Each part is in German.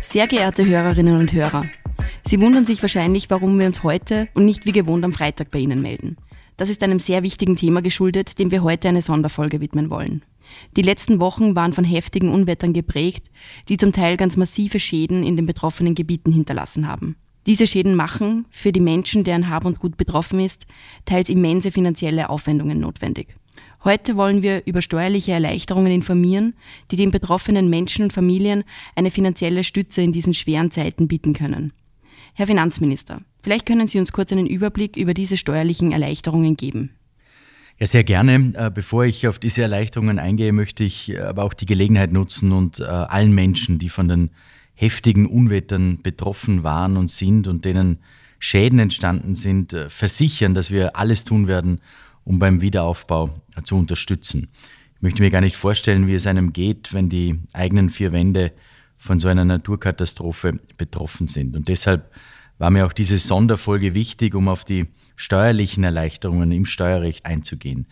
Sehr geehrte Hörerinnen und Hörer, Sie wundern sich wahrscheinlich, warum wir uns heute und nicht wie gewohnt am Freitag bei Ihnen melden. Das ist einem sehr wichtigen Thema geschuldet, dem wir heute eine Sonderfolge widmen wollen. Die letzten Wochen waren von heftigen Unwettern geprägt, die zum Teil ganz massive Schäden in den betroffenen Gebieten hinterlassen haben. Diese Schäden machen für die Menschen, deren Hab und Gut betroffen ist, teils immense finanzielle Aufwendungen notwendig. Heute wollen wir über steuerliche Erleichterungen informieren, die den betroffenen Menschen und Familien eine finanzielle Stütze in diesen schweren Zeiten bieten können. Herr Finanzminister, vielleicht können Sie uns kurz einen Überblick über diese steuerlichen Erleichterungen geben. Ja, sehr gerne. Äh, bevor ich auf diese Erleichterungen eingehe, möchte ich äh, aber auch die Gelegenheit nutzen und äh, allen Menschen, die von den heftigen Unwettern betroffen waren und sind und denen Schäden entstanden sind, versichern, dass wir alles tun werden, um beim Wiederaufbau zu unterstützen. Ich möchte mir gar nicht vorstellen, wie es einem geht, wenn die eigenen vier Wände von so einer Naturkatastrophe betroffen sind. Und deshalb war mir auch diese Sonderfolge wichtig, um auf die steuerlichen Erleichterungen im Steuerrecht einzugehen.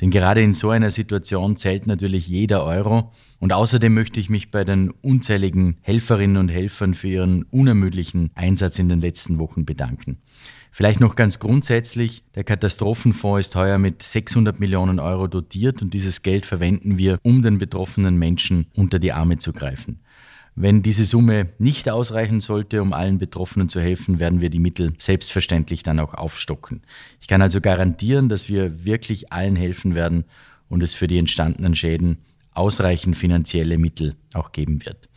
Denn gerade in so einer Situation zählt natürlich jeder Euro. Und außerdem möchte ich mich bei den unzähligen Helferinnen und Helfern für ihren unermüdlichen Einsatz in den letzten Wochen bedanken. Vielleicht noch ganz grundsätzlich, der Katastrophenfonds ist heuer mit 600 Millionen Euro dotiert und dieses Geld verwenden wir, um den betroffenen Menschen unter die Arme zu greifen. Wenn diese Summe nicht ausreichen sollte, um allen Betroffenen zu helfen, werden wir die Mittel selbstverständlich dann auch aufstocken. Ich kann also garantieren, dass wir wirklich allen helfen werden und es für die entstandenen Schäden ausreichend finanzielle Mittel auch geben wird.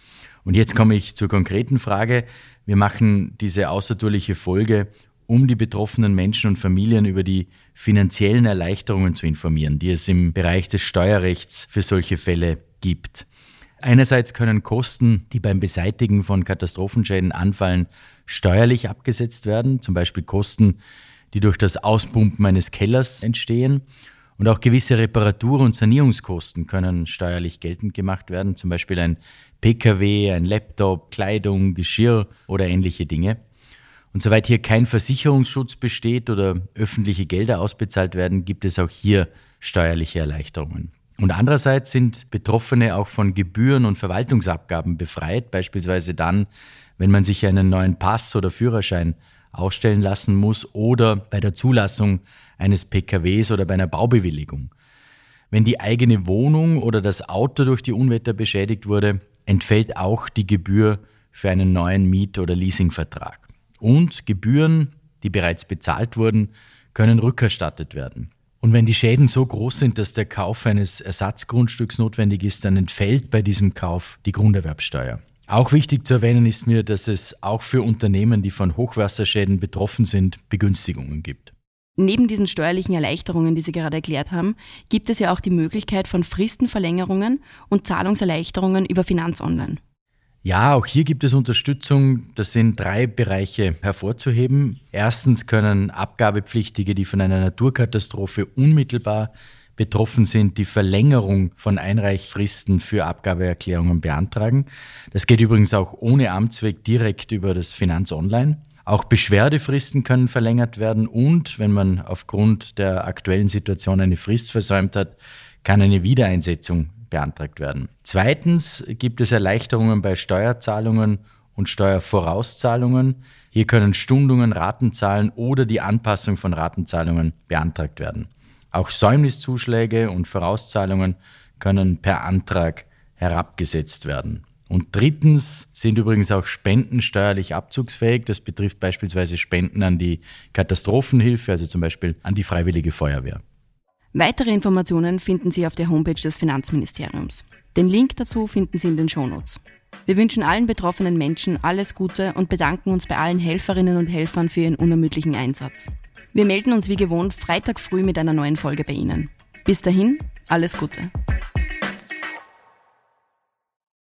Und jetzt komme ich zur konkreten Frage. Wir machen diese außertourliche Folge, um die betroffenen Menschen und Familien über die finanziellen Erleichterungen zu informieren, die es im Bereich des Steuerrechts für solche Fälle gibt. Einerseits können Kosten, die beim Beseitigen von Katastrophenschäden anfallen, steuerlich abgesetzt werden, zum Beispiel Kosten, die durch das Auspumpen eines Kellers entstehen. Und auch gewisse Reparatur- und Sanierungskosten können steuerlich geltend gemacht werden, zum Beispiel ein Pkw, ein Laptop, Kleidung, Geschirr oder ähnliche Dinge. Und soweit hier kein Versicherungsschutz besteht oder öffentliche Gelder ausbezahlt werden, gibt es auch hier steuerliche Erleichterungen. Und andererseits sind Betroffene auch von Gebühren und Verwaltungsabgaben befreit, beispielsweise dann, wenn man sich einen neuen Pass oder Führerschein ausstellen lassen muss oder bei der Zulassung eines PKWs oder bei einer Baubewilligung. Wenn die eigene Wohnung oder das Auto durch die Unwetter beschädigt wurde, entfällt auch die Gebühr für einen neuen Miet- oder Leasingvertrag. Und Gebühren, die bereits bezahlt wurden, können rückerstattet werden. Und wenn die Schäden so groß sind, dass der Kauf eines Ersatzgrundstücks notwendig ist, dann entfällt bei diesem Kauf die Grunderwerbsteuer. Auch wichtig zu erwähnen ist mir, dass es auch für Unternehmen, die von Hochwasserschäden betroffen sind, Begünstigungen gibt. Neben diesen steuerlichen Erleichterungen, die Sie gerade erklärt haben, gibt es ja auch die Möglichkeit von Fristenverlängerungen und Zahlungserleichterungen über Finanzonline. Ja, auch hier gibt es Unterstützung. Das sind drei Bereiche hervorzuheben. Erstens können Abgabepflichtige, die von einer Naturkatastrophe unmittelbar betroffen sind, die Verlängerung von Einreichfristen für Abgabeerklärungen beantragen. Das geht übrigens auch ohne Amtsweg direkt über das Finanz Online. Auch Beschwerdefristen können verlängert werden und, wenn man aufgrund der aktuellen Situation eine Frist versäumt hat, kann eine Wiedereinsetzung beantragt werden. Zweitens gibt es Erleichterungen bei Steuerzahlungen und Steuervorauszahlungen. Hier können Stundungen, Ratenzahlen oder die Anpassung von Ratenzahlungen beantragt werden. Auch Säumniszuschläge und Vorauszahlungen können per Antrag herabgesetzt werden. Und drittens sind übrigens auch Spenden steuerlich abzugsfähig. Das betrifft beispielsweise Spenden an die Katastrophenhilfe, also zum Beispiel an die Freiwillige Feuerwehr. Weitere Informationen finden Sie auf der Homepage des Finanzministeriums. Den Link dazu finden Sie in den Shownotes. Wir wünschen allen betroffenen Menschen alles Gute und bedanken uns bei allen Helferinnen und Helfern für ihren unermüdlichen Einsatz. Wir melden uns wie gewohnt Freitag früh mit einer neuen Folge bei Ihnen. Bis dahin, alles Gute.